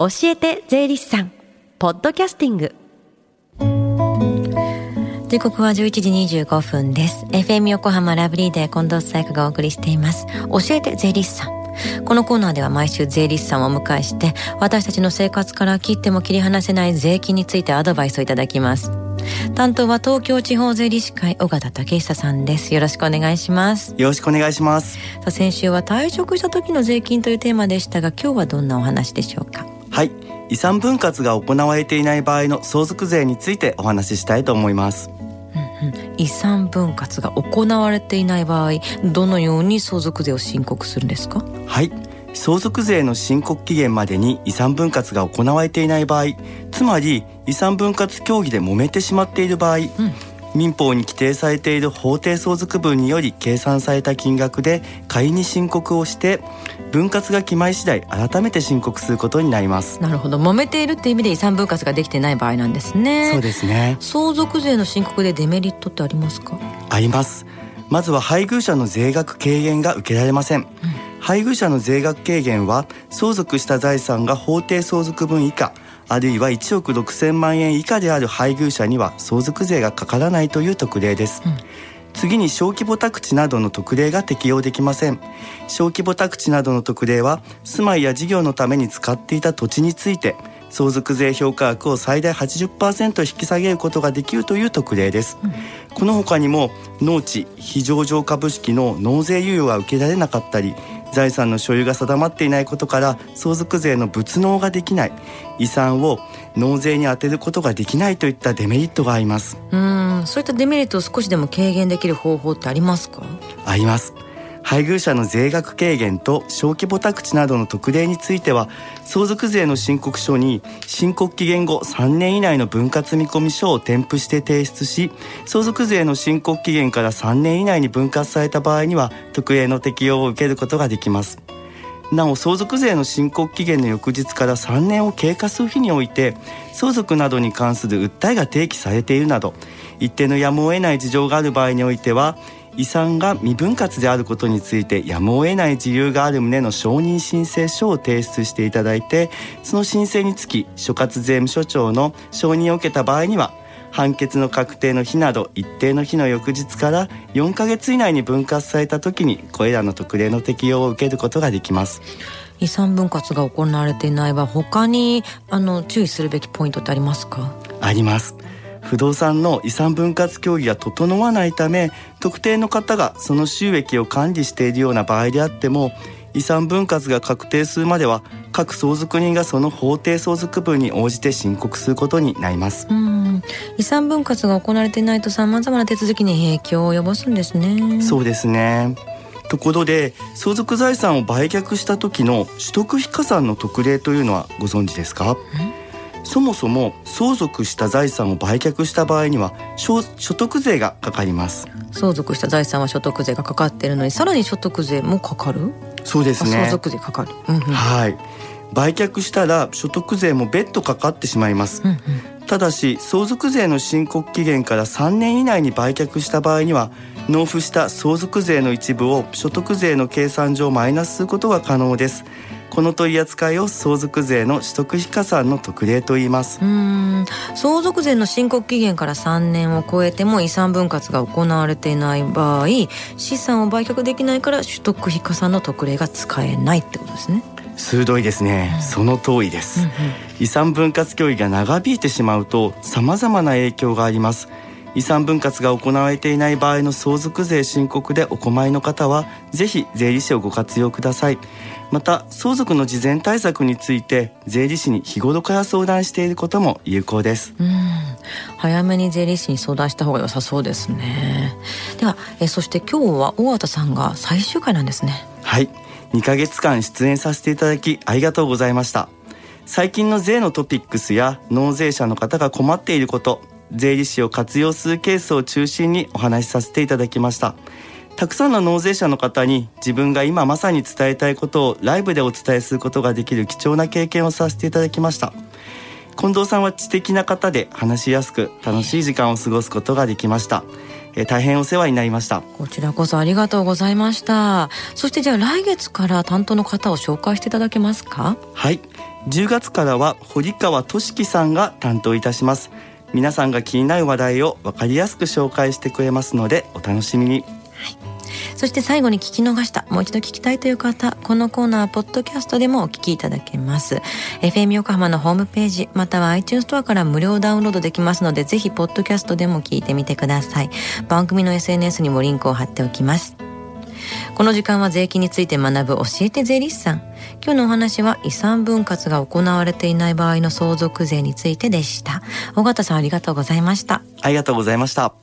教えて税理士さんポッドキャスティング。時刻は11時25分です。FM 横浜ラブリーで近藤紗友香がお送りしています。教えて税理士さん。このコーナーでは毎週税理士さんをお迎えして私たちの生活から切っても切り離せない税金についてアドバイスをいただきます。担当は東京地方税理士会尾形武久さんです。よろしくお願いします。よろしくお願いします。さあ先週は退職した時の税金というテーマでしたが今日はどんなお話でしょうか？はい。遺産分割が行われていない場合の相続税についてお話ししたいと思います。遺産分割が行われていない場合どのように相続税を申告するんですか？はい。相続税の申告期限までに遺産分割が行われていない場合つまり遺産分割協議で揉めてしまっている場合、うん、民法に規定されている法定相続分により計算された金額で仮に申告をして分割が決まり次第改めて申告することになります。なるほど。揉めているって意味で遺産分割ができてない場合なんですね。そうですね相続税の申告でデメリットってありますか？あります。まずは配偶者の税額軽減が受けられません、うん。配偶者の税額軽減は相続した財産が法定相続分以下あるいは1億6,000万円以下である配偶者には相続税がかからないという特例です、うん、次に小規模宅地などの特例が適用できません。小規模宅地などの特例は住まいや事業のために使っていた土地について相続税評価額を最大80%引き下げることができるという特例です、うん、この他にも農地非上場株式の納税猶予が受けられなかったり財産の所有が定まっていないことから相続税の物納ができない。遺産を納税に充てることができないといったデメリットがあります。うん。そういったデメリットを少しでも軽減できる方法ってありますか？あります配偶者の税額軽減と小規模宅地などの特例については相続税の申告書に申告期限後3年以内の分割見込み書を添付して提出し相続税の申告期限から3年以内に分割された場合には特例の適用を受けることができます。なお相続税の申告期限の翌日から3年を経過する日において相続などに関する訴えが提起されているなど一定のやむを得ない事情がある場合においては遺産が未分割であることについてやむを得ない自由がある旨の承認申請書を提出していただいてその申請につき所轄税務署長の承認を受けた場合には判決の確定の日など一定の日の翌日から4ヶ月以内に分割された時にこれらの特例の適用を受けることができます。遺産分割が行われていない場合他にあの注意するべきポイントってありますか？あります不動産の遺産分割協議が整わないため特定の方がその収益を管理しているような場合であっても遺産分割が確定するまでは各相続人がその法定相続分に応じて申告することになります。遺産分割が行われていないとさまざまな手続きに影響を及ぼすんですね。そうですね。ところで相続財産を売却した時の取得非加算の特例というのはご存知ですか？そもそも相続した財産を売却した場合には所得税がかかります。相続した財産は所得税がかかっているのにさらに所得税もかかる？そうですね。相続税かかる、うんうん、はい。売却したら所得税も別途かかってしまいます、うんうん、ただし相続税の申告期限から3年以内に売却した場合には納付した相続税の一部を所得税の計算上マイナスすることが可能ですこの取り扱いを相続税の取得非加算の特例と言います。うん相続税の申告期限から3年を超えても遺産分割が行われていない場合資産を売却できないから取得非加算の特例が使えないってことですね。鋭いですね、うん、その通りです、うんうん、遺産分割協議が長引いてしまうと様々な影響があります遺産分割が行われていない場合の相続税申告でお困りの方はぜひ税理士をご活用ください。また相続の事前対策について税理士に日頃から相談していることも有効です。早めに税理士に相談した方が良さそうですね。ではえそして今日は大畑さんが最終回なんですね。はい。2ヶ月間出演させていただきありがとうございました。最近の税のトピックスや納税者の方が困っていること税理士を活用するケースを中心にお話しさせていただきました。たくさんの納税者の方に自分が今まさに伝えたいことをライブでお伝えすることができる貴重な経験をさせていただきました。近藤さんは知的な方で話しやすく楽しい時間を過ごすことができました。え大変お世話になりました。こちらこそありがとうございました。そしてじゃあ来月から担当の方を紹介していただけますか？はい。10月からは堀川俊樹さんが担当いたします皆さんが気になる話題を分かりやすく紹介してくれますのでお楽しみにそして最後に聞き逃した、もう一度聞きたいという方、このコーナーはポッドキャストでもお聞きいただけます。FM 横浜のホームページ、または iTunes ストアから無料ダウンロードできますので、ぜひポッドキャストでも聞いてみてください。番組の SNS にもリンクを貼っておきます。この時間は税金について学ぶ教えて税理士さん。今日のお話は遺産分割が行われていない場合の相続税についてでした。尾形さんありがとうございました。ありがとうございました。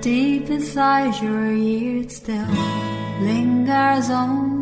Deep inside your ears still lingers on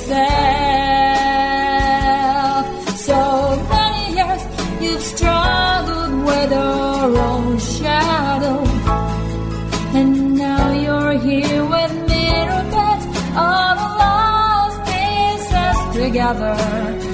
Yourself. So many years you've struggled with your own shadow. And now you're here with me all the lost pieces together.